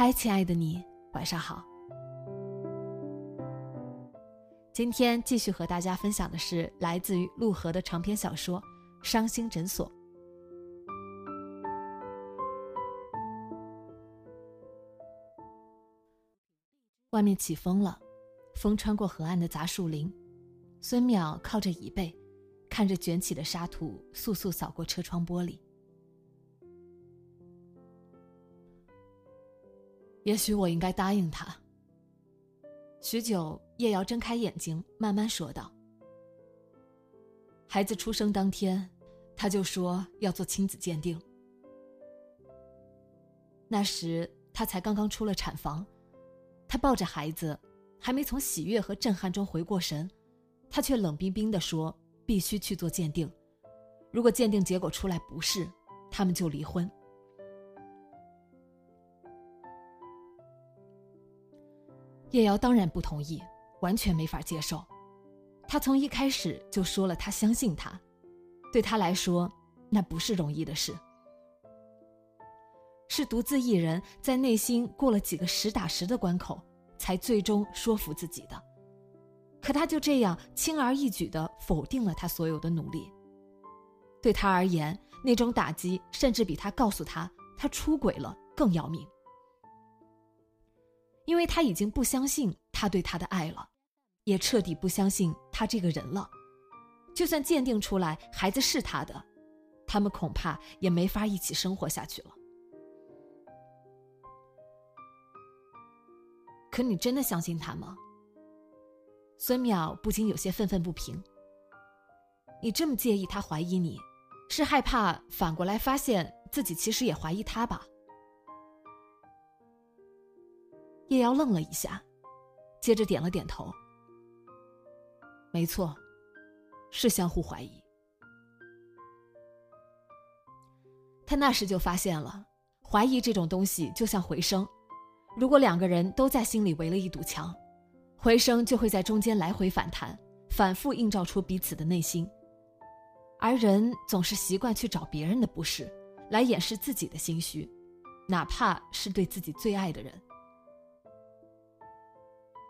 嗨，亲爱的你，晚上好。今天继续和大家分享的是来自于陆河的长篇小说《伤心诊所》。外面起风了，风穿过河岸的杂树林。孙淼靠着椅背，看着卷起的沙土簌簌扫过车窗玻璃。也许我应该答应他。许久，叶瑶睁开眼睛，慢慢说道：“孩子出生当天，他就说要做亲子鉴定。那时他才刚刚出了产房，他抱着孩子，还没从喜悦和震撼中回过神，他却冷冰冰地说必须去做鉴定，如果鉴定结果出来不是，他们就离婚。”叶瑶当然不同意，完全没法接受。他从一开始就说了，他相信他，对他来说，那不是容易的事，是独自一人在内心过了几个实打实的关口，才最终说服自己的。可他就这样轻而易举地否定了他所有的努力。对他而言，那种打击甚至比他告诉他他出轨了更要命。因为他已经不相信他对他的爱了，也彻底不相信他这个人了。就算鉴定出来孩子是他的，他们恐怕也没法一起生活下去了。可你真的相信他吗？孙淼不禁有些愤愤不平。你这么介意他怀疑你，是害怕反过来发现自己其实也怀疑他吧？叶瑶愣了一下，接着点了点头。没错，是相互怀疑。他那时就发现了，怀疑这种东西就像回声，如果两个人都在心里围了一堵墙，回声就会在中间来回反弹，反复映照出彼此的内心。而人总是习惯去找别人的不是，来掩饰自己的心虚，哪怕是对自己最爱的人。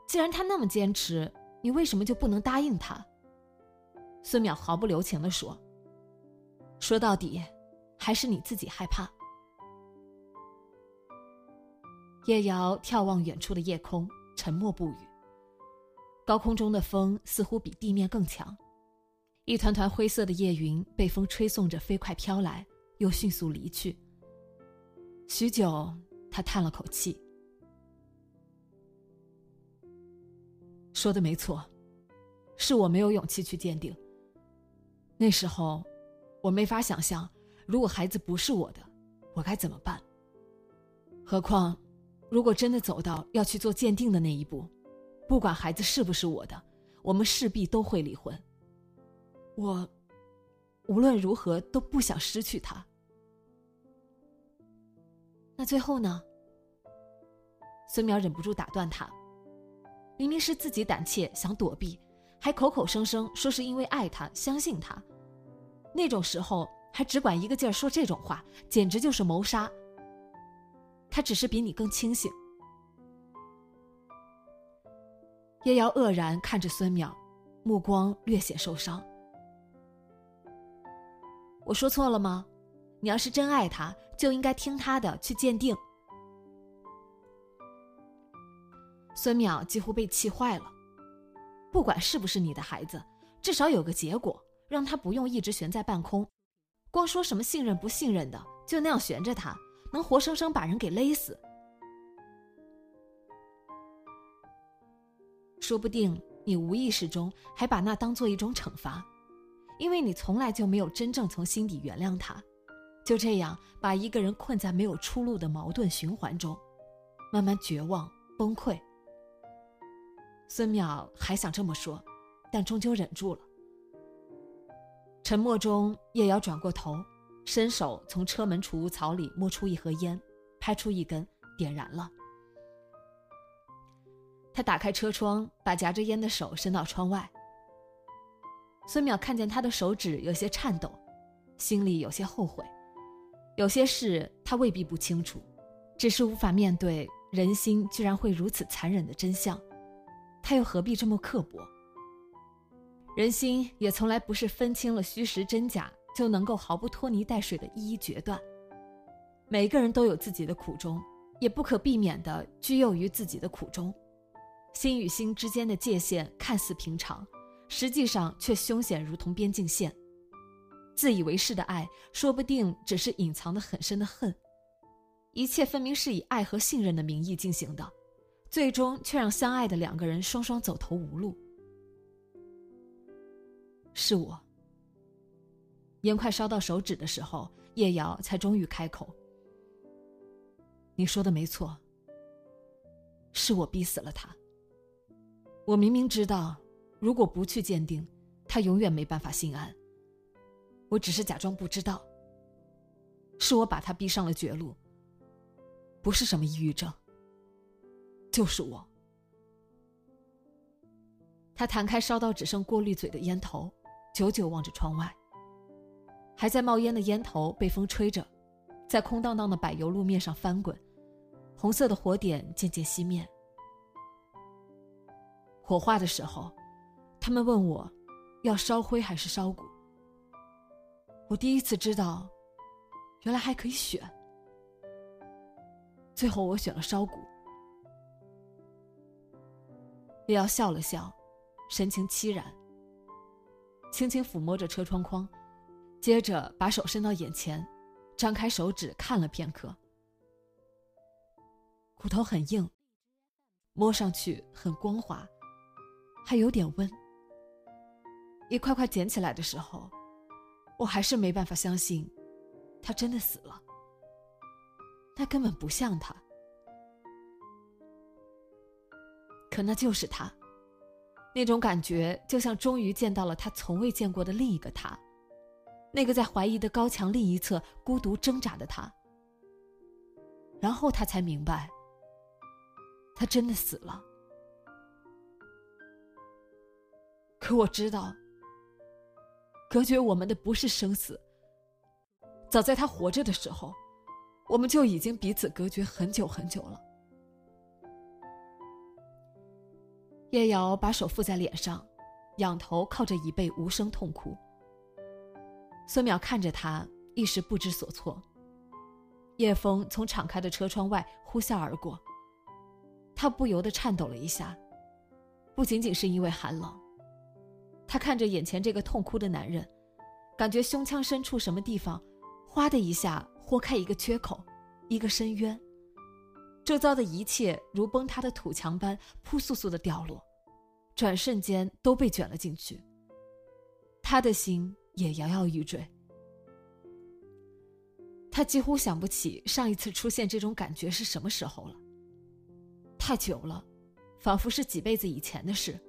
既然他那么坚持，你为什么就不能答应他？孙淼毫不留情的说：“说到底，还是你自己害怕。”叶瑶眺望远处的夜空，沉默不语。高空中的风似乎比地面更强，一团团灰色的夜云被风吹送着飞快飘来，又迅速离去。许久，他叹了口气。说的没错，是我没有勇气去鉴定。那时候，我没法想象，如果孩子不是我的，我该怎么办。何况，如果真的走到要去做鉴定的那一步，不管孩子是不是我的，我们势必都会离婚。我无论如何都不想失去他。那最后呢？孙淼忍不住打断他。明明是自己胆怯想躲避，还口口声声说是因为爱他、相信他，那种时候还只管一个劲儿说这种话，简直就是谋杀。他只是比你更清醒。叶瑶愕然看着孙淼，目光略显受伤。我说错了吗？你要是真爱他，就应该听他的去鉴定。孙淼几乎被气坏了。不管是不是你的孩子，至少有个结果，让他不用一直悬在半空。光说什么信任不信任的，就那样悬着他，能活生生把人给勒死。说不定你无意识中还把那当做一种惩罚，因为你从来就没有真正从心底原谅他，就这样把一个人困在没有出路的矛盾循环中，慢慢绝望崩溃。孙淼还想这么说，但终究忍住了。沉默中，叶瑶转过头，伸手从车门储物槽里摸出一盒烟，拍出一根，点燃了。他打开车窗，把夹着烟的手伸到窗外。孙淼看见他的手指有些颤抖，心里有些后悔。有些事他未必不清楚，只是无法面对人心居然会如此残忍的真相。他又何必这么刻薄？人心也从来不是分清了虚实真假就能够毫不拖泥带水的一一决断。每个人都有自己的苦衷，也不可避免的居囿于自己的苦衷。心与心之间的界限看似平常，实际上却凶险，如同边境线。自以为是的爱，说不定只是隐藏的很深的恨。一切分明是以爱和信任的名义进行的，最终却让相爱的两个人双双走投无路。是我。烟快烧到手指的时候，叶瑶才终于开口：“你说的没错，是我逼死了他。”我明明知道，如果不去鉴定，他永远没办法心安。我只是假装不知道。是我把他逼上了绝路。不是什么抑郁症，就是我。他弹开烧到只剩过滤嘴的烟头，久久望着窗外。还在冒烟的烟头被风吹着，在空荡荡的柏油路面上翻滚，红色的火点渐渐熄灭。火化的时候，他们问我，要烧灰还是烧骨。我第一次知道，原来还可以选。最后我选了烧骨。叶瑶笑了笑，神情凄然，轻轻抚摸着车窗框，接着把手伸到眼前，张开手指看了片刻。骨头很硬，摸上去很光滑。还有点温。一块块捡起来的时候，我还是没办法相信，他真的死了。那根本不像他，可那就是他。那种感觉就像终于见到了他从未见过的另一个他，那个在怀疑的高墙另一侧孤独挣扎的他。然后他才明白，他真的死了。可我知道，隔绝我们的不是生死。早在他活着的时候，我们就已经彼此隔绝很久很久了。叶瑶把手覆在脸上，仰头靠着椅背，无声痛哭。孙淼看着他，一时不知所措。夜风从敞开的车窗外呼啸而过，他不由得颤抖了一下，不仅仅是因为寒冷。他看着眼前这个痛哭的男人，感觉胸腔深处什么地方，哗的一下豁开一个缺口，一个深渊。周遭的一切如崩塌的土墙般扑簌簌的掉落，转瞬间都被卷了进去。他的心也摇摇欲坠。他几乎想不起上一次出现这种感觉是什么时候了。太久了，仿佛是几辈子以前的事。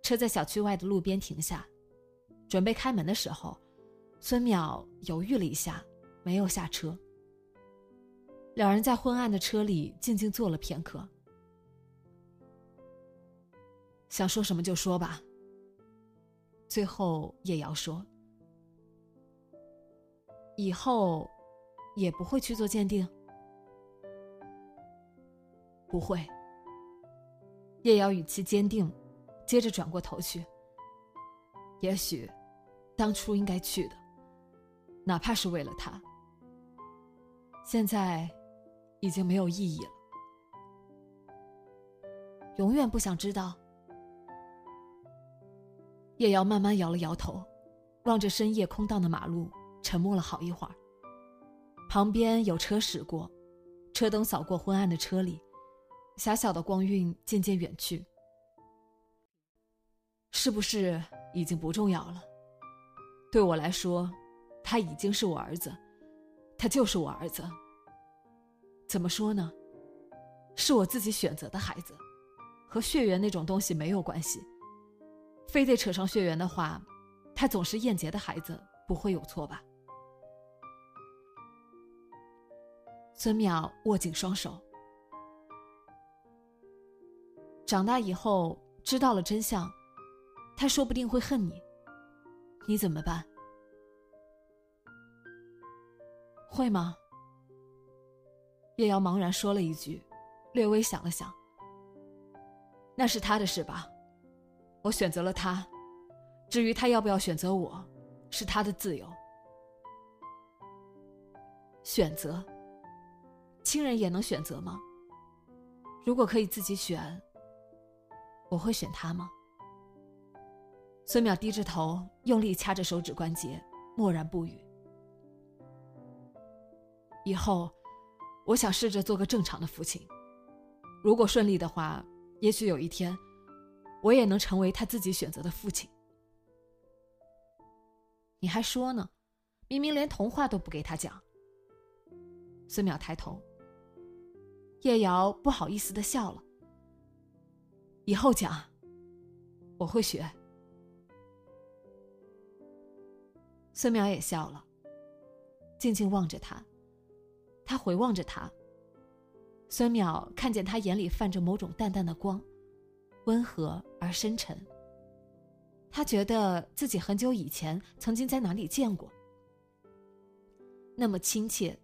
车在小区外的路边停下，准备开门的时候，孙淼犹豫了一下，没有下车。两人在昏暗的车里静静坐了片刻。想说什么就说吧。最后，叶瑶说：“以后也不会去做鉴定。”不会。叶瑶语气坚定。接着转过头去。也许，当初应该去的。哪怕是为了他。现在，已经没有意义了。永远不想知道。叶瑶慢慢摇了摇头，望着深夜空荡的马路，沉默了好一会儿。旁边有车驶过，车灯扫过昏暗的车里，狭小的光晕渐渐远去。是不是已经不重要了？对我来说，他已经是我儿子，他就是我儿子。怎么说呢？是我自己选择的孩子，和血缘那种东西没有关系。非得扯上血缘的话，他总是燕杰的孩子，不会有错吧？孙淼握紧双手。长大以后知道了真相，他说不定会恨你。你怎么办？会吗？叶瑶茫然说了一句，略微想了想。那是他的事吧。我选择了他，至于他要不要选择我，是他的自由。选择，亲人也能选择吗？如果可以自己选，我会选他吗？孙淼低着头，用力掐着手指关节，默然不语。以后，我想试着做个正常的父亲。如果顺利的话，也许有一天。我也能成为他自己选择的父亲。你还说呢？明明连童话都不给他讲。孙淼抬头，叶瑶不好意思的笑了。以后讲，我会学。孙淼也笑了，静静望着他，他回望着他。孙淼看见他眼里泛着某种淡淡的光。温和而深沉。他觉得自己很久以前曾经在哪里见过，那么亲切，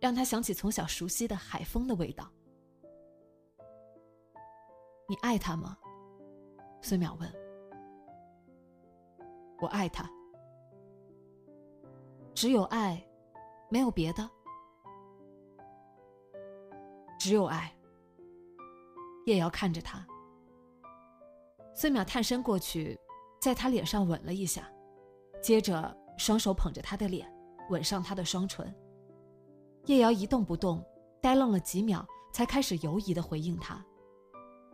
让他想起从小熟悉的海风的味道。你爱他吗？孙淼问。我爱他，只有爱，没有别的。只有爱。叶瑶看着他。孙淼探身过去，在他脸上吻了一下，接着双手捧着他的脸，吻上他的双唇。叶瑶一动不动，呆愣了几秒，才开始犹疑的回应他，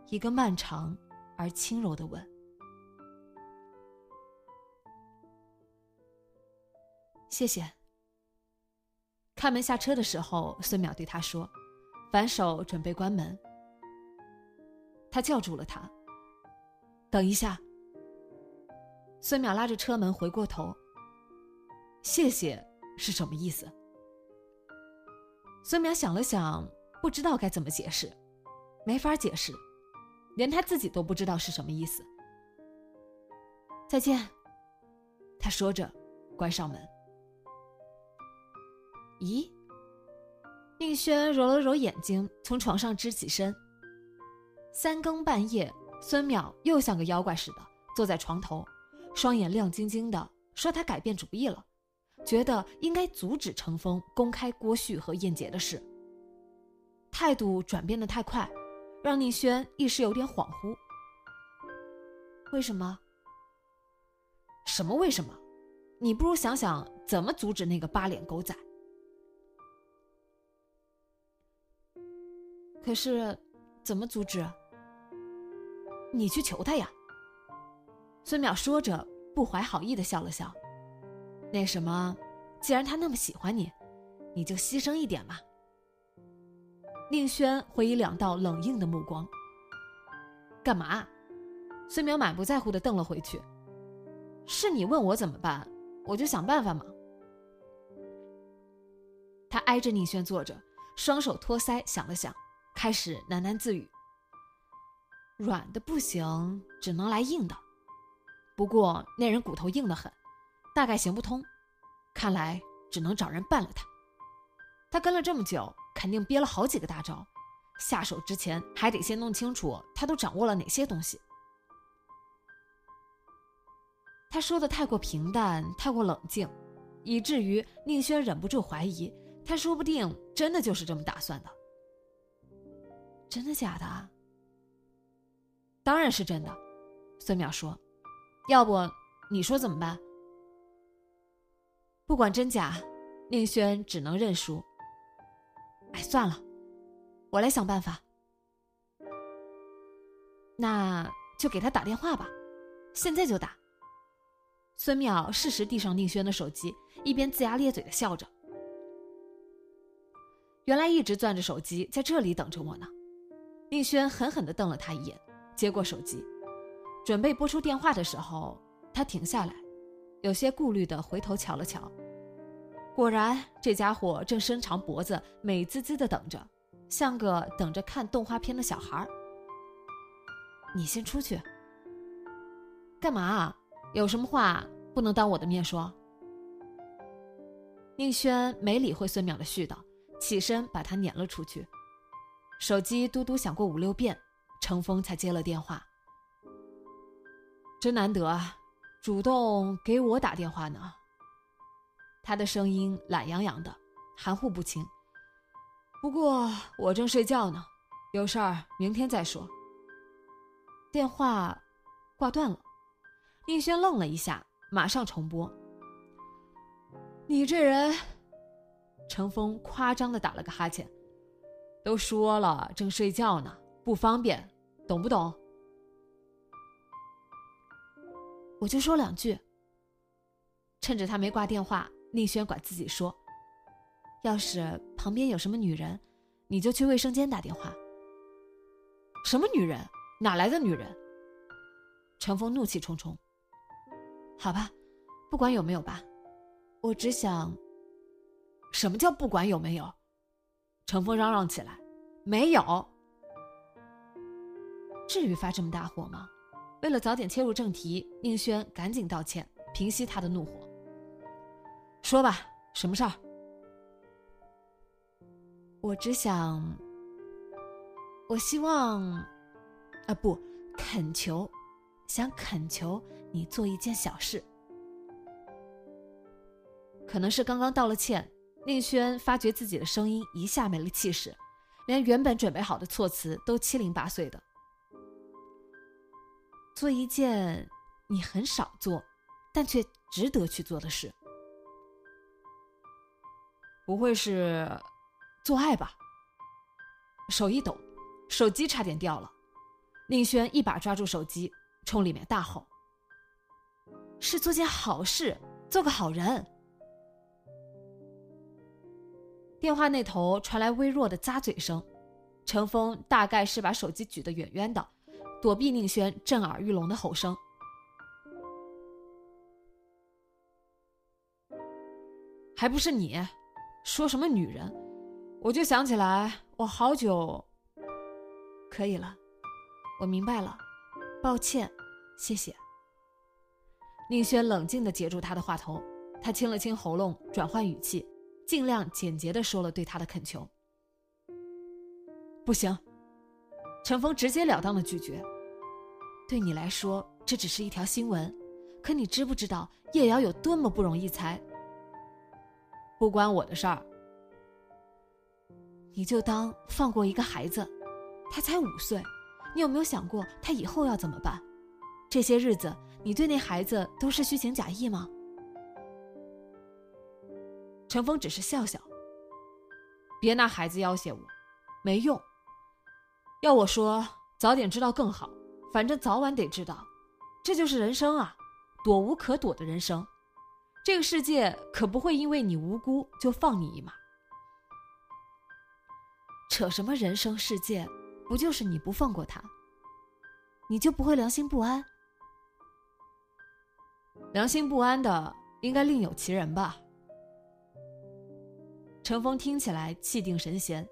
一个漫长而轻柔的吻。谢谢。开门下车的时候，孙淼对他说，反手准备关门，他叫住了他。等一下，孙淼拉着车门回过头。谢谢是什么意思？孙淼想了想，不知道该怎么解释，没法解释，连他自己都不知道是什么意思。再见，他说着，关上门。咦？宁轩揉了揉眼睛，从床上支起身。三更半夜。孙淼又像个妖怪似的坐在床头，双眼亮晶晶的，说他改变主意了，觉得应该阻止程峰公开郭旭和燕杰的事。态度转变的太快，让宁轩一时有点恍惚。为什么？什么为什么？你不如想想怎么阻止那个八脸狗仔。可是，怎么阻止？你去求他呀。孙淼说着，不怀好意的笑了笑。那什么，既然他那么喜欢你，你就牺牲一点吧。宁轩回以两道冷硬的目光。干嘛？孙淼满不在乎的瞪了回去。是你问我怎么办，我就想办法嘛。他挨着宁轩坐着，双手托腮，想了想，开始喃喃自语。软的不行，只能来硬的。不过那人骨头硬得很，大概行不通。看来只能找人办了他。他跟了这么久，肯定憋了好几个大招。下手之前还得先弄清楚他都掌握了哪些东西。他说的太过平淡，太过冷静，以至于宁轩忍不住怀疑，他说不定真的就是这么打算的。真的假的？当然是真的。孙淼说：“要不你说怎么办？”不管真假，宁轩只能认输。哎，算了，我来想办法。那就给他打电话吧，现在就打。孙淼适时递上宁轩的手机，一边龇牙咧嘴的笑着。原来一直攥着手机在这里等着我呢。宁轩狠狠的瞪了他一眼，接过手机，准备拨出电话的时候，他停下来，有些顾虑的回头瞧了瞧。果然，这家伙正伸长脖子，美滋滋的等着，像个等着看动画片的小孩。你先出去。干嘛？有什么话不能当我的面说？宁轩没理会孙淼的絮叨，起身把他撵了出去。手机嘟嘟响过五六遍，程峰才接了电话。真难得啊，主动给我打电话呢。他的声音懒洋洋的，含糊不清。不过我正睡觉呢，有事儿明天再说。电话挂断了，宁轩愣了一下，马上重拨。你这人，程峰夸张的打了个哈欠。都说了，正睡觉呢，不方便，懂不懂？我就说两句。趁着他没挂电话，宁轩管自己说：“要是旁边有什么女人，你就去卫生间打电话。”什么女人？哪来的女人？程峰怒气冲冲。好吧，不管有没有吧，我只想。什么叫不管有没有？程峰嚷嚷起来：“没有，至于发这么大火吗？”为了早点切入正题，宁轩赶紧道歉，平息他的怒火。说吧，什么事儿？我只想，我希望，啊不，恳求，想恳求你做一件小事。可能是刚刚道了歉。宁轩发觉自己的声音一下没了气势，连原本准备好的措辞都七零八碎的。做一件你很少做，但却值得去做的事，不会是做爱吧？手一抖，手机差点掉了。宁轩一把抓住手机，冲里面大吼：“是做件好事，做个好人。”电话那头传来微弱的咂嘴声，程峰大概是把手机举得远远的，躲避宁轩震耳欲聋的吼声。还不是你，说什么女人，我就想起来，我好久。可以了，我明白了，抱歉，谢谢。宁轩冷静的截住他的话头，他清了清喉咙，转换语气。尽量简洁的说了对他的恳求。不行，陈峰直截了当的拒绝。对你来说这只是一条新闻，可你知不知道叶瑶有多么不容易才？不关我的事儿。你就当放过一个孩子，他才五岁，你有没有想过他以后要怎么办？这些日子你对那孩子都是虚情假意吗？陈峰只是笑笑。别拿孩子要挟我，没用。要我说，早点知道更好。反正早晚得知道，这就是人生啊，躲无可躲的人生。这个世界可不会因为你无辜就放你一马。扯什么人生世界？不就是你不放过他，你就不会良心不安？良心不安的应该另有其人吧。程峰听起来气定神闲，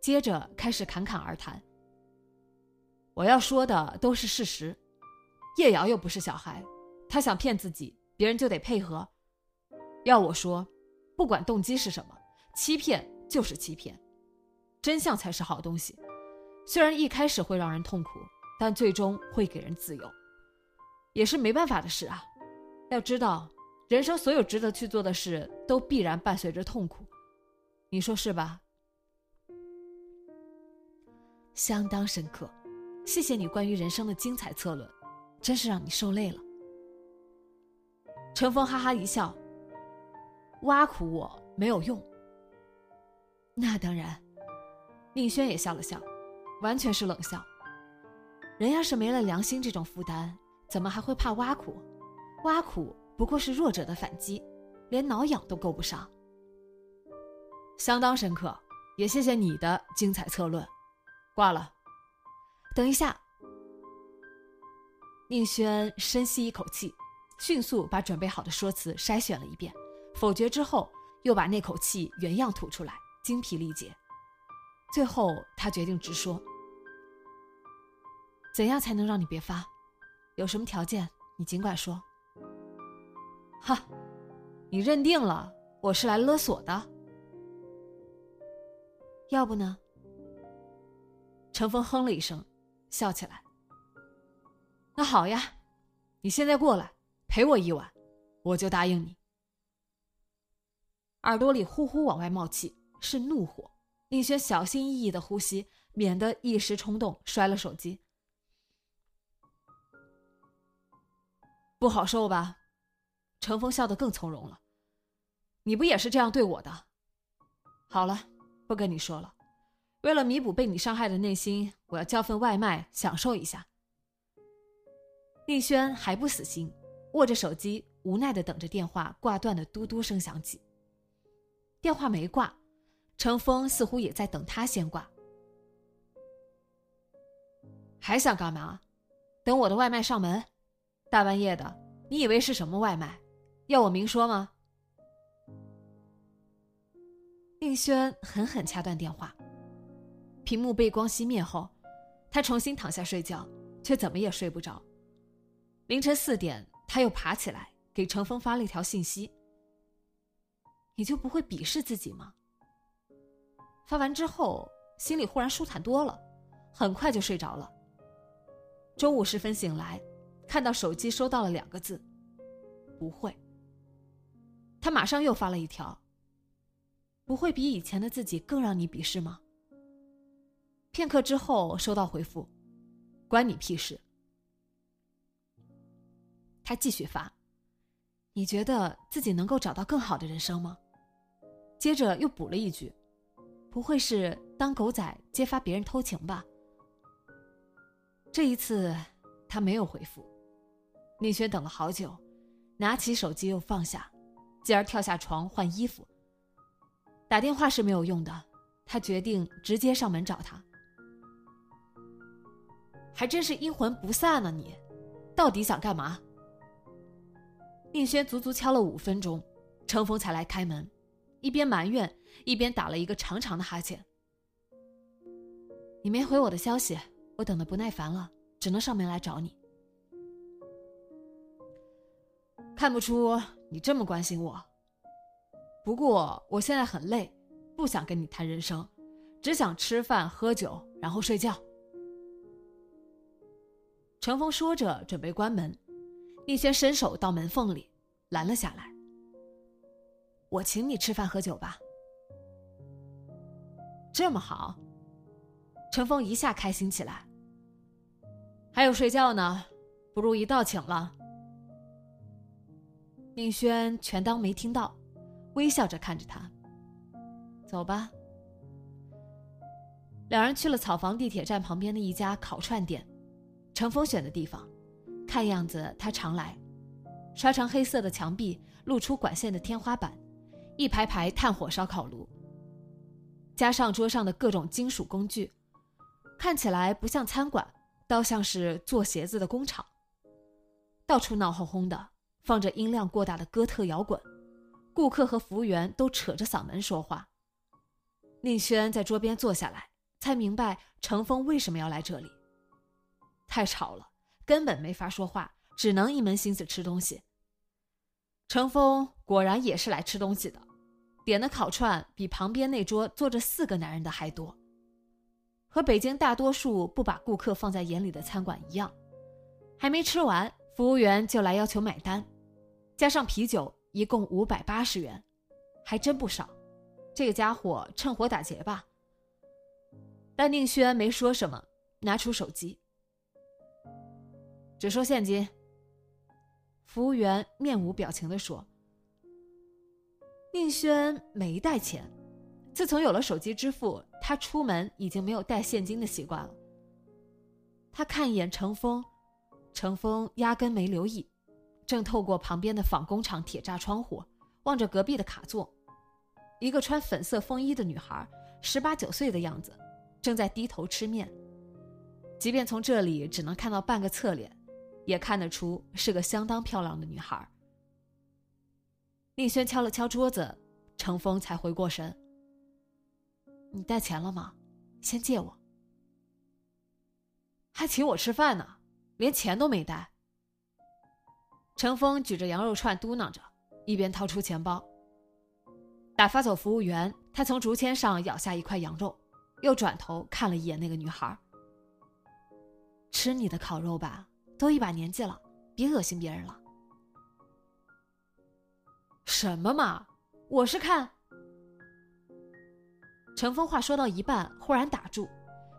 接着开始侃侃而谈。我要说的都是事实，叶瑶又不是小孩，他想骗自己，别人就得配合。要我说，不管动机是什么，欺骗就是欺骗，真相才是好东西。虽然一开始会让人痛苦，但最终会给人自由，也是没办法的事啊。要知道，人生所有值得去做的事，都必然伴随着痛苦，你说是吧？相当深刻，谢谢你关于人生的精彩策论，真是让你受累了。陈峰哈哈一笑，挖苦我没有用。那当然，宁轩也笑了笑，完全是冷笑。人要是没了良心这种负担，怎么还会怕挖苦？挖苦不过是弱者的反击，连挠痒都够不上。相当深刻，也谢谢你的精彩策论。挂了。等一下。宁轩深吸一口气，迅速把准备好的说辞筛选了一遍，否决之后，又把那口气原样吐出来，精疲力竭。最后，他决定直说。怎样才能让你别发？有什么条件，你尽管说。哈，你认定了我是来勒索的？要不呢？程峰哼了一声，笑起来。那好呀，你现在过来陪我一晚，我就答应你。耳朵里呼呼往外冒气，是怒火。宁轩小心翼翼的呼吸，免得一时冲动摔了手机。不好受吧？程峰笑得更从容了。你不也是这样对我的？好了，不跟你说了。为了弥补被你伤害的内心，我要叫份外卖享受一下。宁轩还不死心，握着手机，无奈的等着电话挂断的嘟嘟声响起。电话没挂，程峰似乎也在等他先挂。还想干嘛？等我的外卖上门？大半夜的，你以为是什么外卖？要我明说吗？宁轩狠狠掐断电话。屏幕被光熄灭后，他重新躺下睡觉，却怎么也睡不着。凌晨四点，他又爬起来给程峰发了一条信息：“你就不会鄙视自己吗？”发完之后，心里忽然舒坦多了，很快就睡着了。中午时分醒来。看到手机收到了两个字，不会。他马上又发了一条。不会比以前的自己更让你鄙视吗？片刻之后收到回复，关你屁事。他继续发，你觉得自己能够找到更好的人生吗？接着又补了一句，不会是当狗仔揭发别人偷情吧？这一次他没有回复。宁轩等了好久，拿起手机又放下，继而跳下床换衣服。打电话是没有用的，他决定直接上门找他。还真是阴魂不散呢，你到底想干嘛？宁轩足足敲了五分钟，程峰才来开门，一边埋怨，一边打了一个长长的哈欠。你没回我的消息，我等的不耐烦了，只能上门来找你。看不出你这么关心我。不过我现在很累，不想跟你谈人生，只想吃饭喝酒，然后睡觉。程峰说着，准备关门，宁轩伸手到门缝里拦了下来。我请你吃饭喝酒吧。这么好，程峰一下开心起来。还有睡觉呢，不如一道请了。宁轩全当没听到，微笑着看着他。走吧。两人去了草房地铁站旁边的一家烤串店，程峰选的地方，看样子他常来。刷成黑色的墙壁，露出管线的天花板，一排排炭火烧烤炉，加上桌上的各种金属工具，看起来不像餐馆，倒像是做鞋子的工厂。到处闹哄哄的。放着音量过大的哥特摇滚，顾客和服务员都扯着嗓门说话。宁轩在桌边坐下来，才明白程峰为什么要来这里。太吵了，根本没法说话，只能一门心思吃东西。程峰果然也是来吃东西的，点的烤串比旁边那桌坐着四个男人的还多。和北京大多数不把顾客放在眼里的餐馆一样，还没吃完，服务员就来要求买单。加上啤酒一共五百八十元，还真不少。这个家伙趁火打劫吧？但宁轩没说什么，拿出手机，只收现金。服务员面无表情的说：“宁轩没带钱，自从有了手机支付，他出门已经没有带现金的习惯了。”他看一眼程峰，程峰压根没留意，正透过旁边的纺工厂铁栅窗户望着隔壁的卡座，一个穿粉色风衣的女孩，十八九岁的样子。正在低头吃面，即便从这里只能看到半个侧脸，也看得出是个相当漂亮的女孩。宁轩敲了敲桌子，程峰才回过神：“你带钱了吗？先借我。”还请我吃饭呢，连钱都没带。程峰举着羊肉串嘟囔着，一边掏出钱包。打发走服务员，他从竹签上咬下一块羊肉。又转头看了一眼那个女孩。吃你的烤肉吧，都一把年纪了，别恶心别人了。什么嘛，我是看。程峰话说到一半，忽然打住，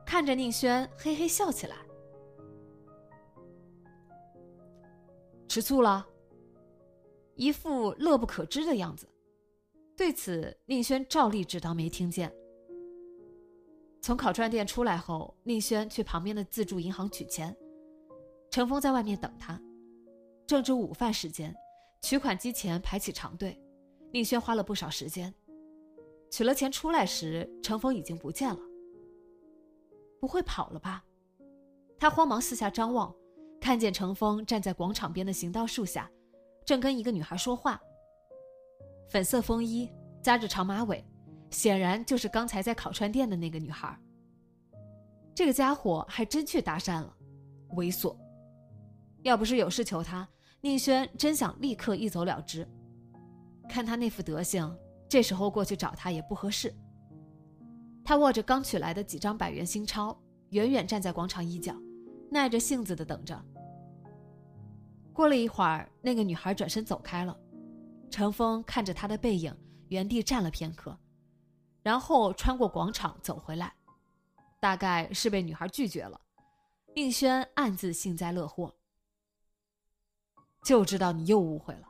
看着宁轩嘿嘿笑起来。吃醋了，一副乐不可支的样子。对此，宁轩照例只当没听见。从烤串店出来后，宁轩去旁边的自助银行取钱，程峰在外面等他。正值午饭时间，取款机前排起长队，宁轩花了不少时间。取了钱出来时，程峰已经不见了。不会跑了吧？他慌忙四下张望，看见程峰站在广场边的行道树下，正跟一个女孩说话。粉色风衣，扎着长马尾。显然就是刚才在烤串店的那个女孩。这个家伙还真去搭讪了，猥琐。要不是有事求他，宁轩真想立刻一走了之。看他那副德行，这时候过去找他也不合适。他握着刚取来的几张百元新钞，远远站在广场一角，耐着性子的等着。过了一会儿，那个女孩转身走开了。程峰看着她的背影，原地站了片刻。然后穿过广场走回来，大概是被女孩拒绝了。宁轩暗自幸灾乐祸，就知道你又误会了，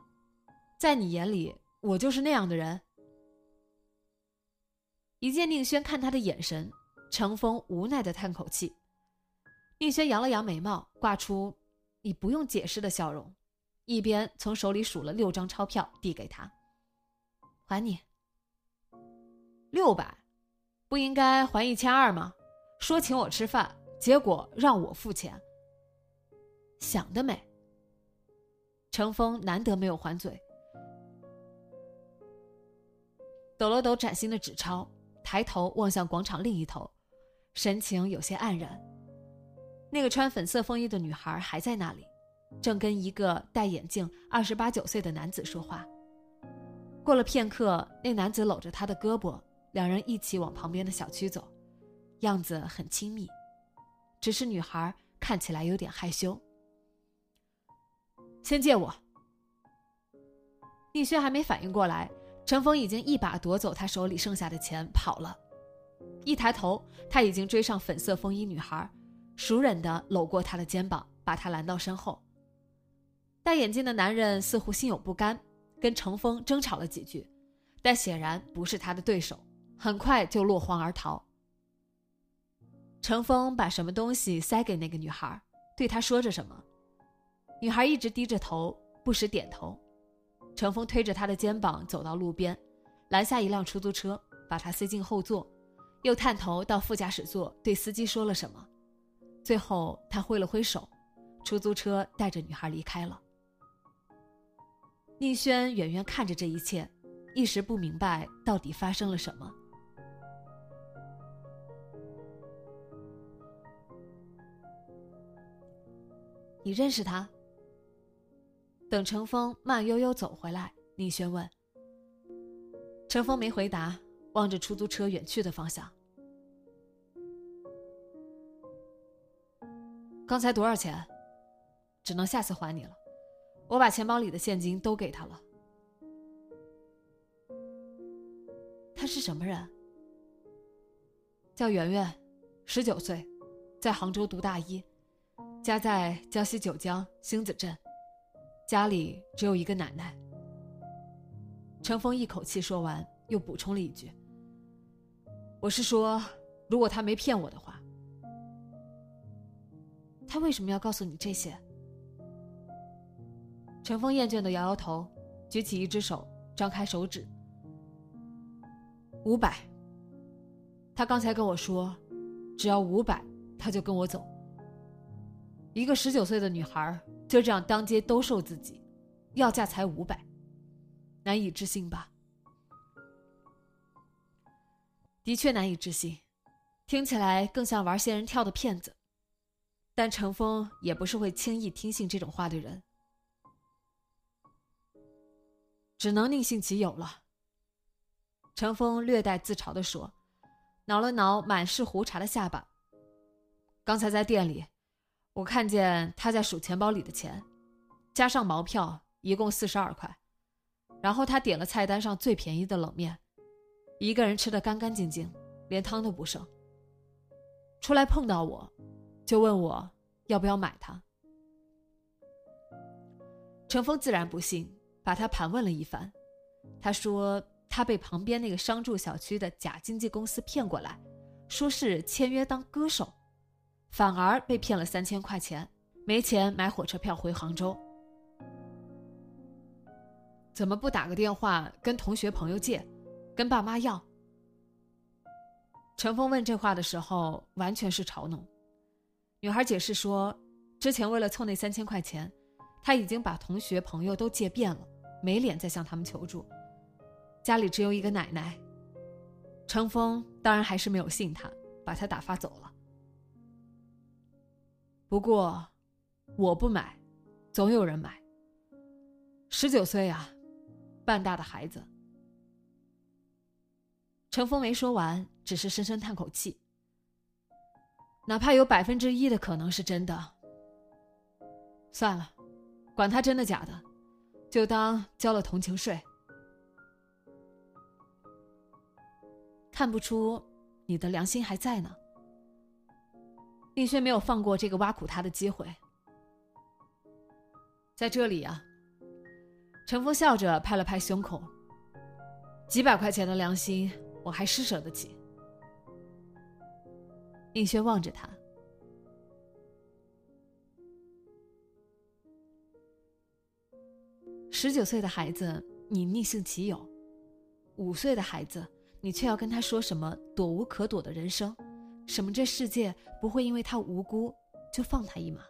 在你眼里我就是那样的人。一见宁轩看他的眼神，程峰无奈的叹口气。宁轩扬了扬眉毛，挂出“你不用解释”的笑容，一边从手里数了六张钞票递给他：“还你。”六百，不应该还一千二吗？说请我吃饭，结果让我付钱。想得美。程峰难得没有还嘴，抖了抖崭新的纸钞，抬头望向广场另一头，神情有些黯然。那个穿粉色风衣的女孩还在那里，正跟一个戴眼镜、二十八九岁的男子说话。过了片刻，那男子搂着她的胳膊。两人一起往旁边的小区走，样子很亲密，只是女孩看起来有点害羞。先借我。丽轩还没反应过来，陈峰已经一把夺走他手里剩下的钱跑了。一抬头，他已经追上粉色风衣女孩，熟稔的搂过她的肩膀，把她拦到身后。戴眼镜的男人似乎心有不甘，跟程峰争吵了几句，但显然不是他的对手。很快就落荒而逃。程峰把什么东西塞给那个女孩，对她说着什么。女孩一直低着头，不时点头。程峰推着她的肩膀走到路边，拦下一辆出租车，把她塞进后座，又探头到副驾驶座对司机说了什么。最后他挥了挥手，出租车带着女孩离开了。宁轩远远看着这一切，一时不明白到底发生了什么。你认识他？等程峰慢悠悠走回来，宁轩问。程峰没回答，望着出租车远去的方向。刚才多少钱？只能下次还你了。我把钱包里的现金都给他了。他是什么人？叫圆圆十九岁在杭州读大一家在江西九江星子镇家里只有一个奶奶。程峰一口气说完又补充了一句我是说如果他没骗我的话他为什么要告诉你这些？”陈峰厌倦的摇摇头，举起一只手，张开手指：“五百。他刚才跟我说，只要五百，他就跟我走。一个十九岁的女孩就这样当街兜售自己，要价才五百。”难以置信吧？的确难以置信，听起来更像玩仙人跳的骗子。但程峰也不是会轻易听信这种话的人，只能宁信其有了。程峰略带自嘲的说，挠了挠满是胡茬的下巴。刚才在店里，我看见他在数钱包里的钱，加上毛票，一共四十二块。然后他点了菜单上最便宜的冷面，一个人吃的干干净净，连汤都不剩。出来碰到我，就问我要不要买它。程峰自然不信，把他盘问了一番。他说他被旁边那个商住小区的假经纪公司骗过来，说是签约当歌手，反而被骗了三千块钱，没钱买火车票回杭州。怎么不打个电话跟同学朋友借，跟爸妈要？陈峰问这话的时候，完全是嘲弄。女孩解释说，之前为了凑那三千块钱，他已经把同学朋友都借遍了，没脸再向他们求助。家里只有一个奶奶。程峰当然还是没有信他，把他打发走了。不过，我不买，总有人买。十九岁啊！半大的孩子，程峰没说完，只是深深叹口气。哪怕有百分之一的可能是真的，算了，管他真的假的，就当交了同情税。看不出你的良心还在呢。宁轩没有放过这个挖苦他的机会，在这里啊。陈峰笑着拍了拍胸口。几百块钱的良心，我还施舍得起。映轩望着他，十九岁的孩子，你逆性其有；五岁的孩子，你却要跟他说什么躲无可躲的人生，什么这世界不会因为他无辜就放他一马。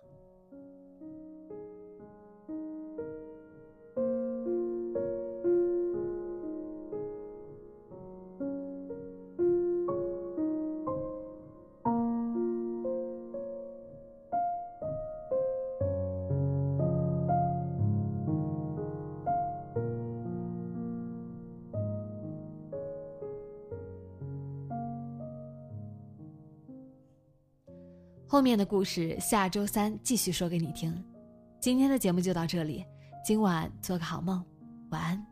后面的故事下周三继续说给你听。今天的节目就到这里，今晚做个好梦，晚安。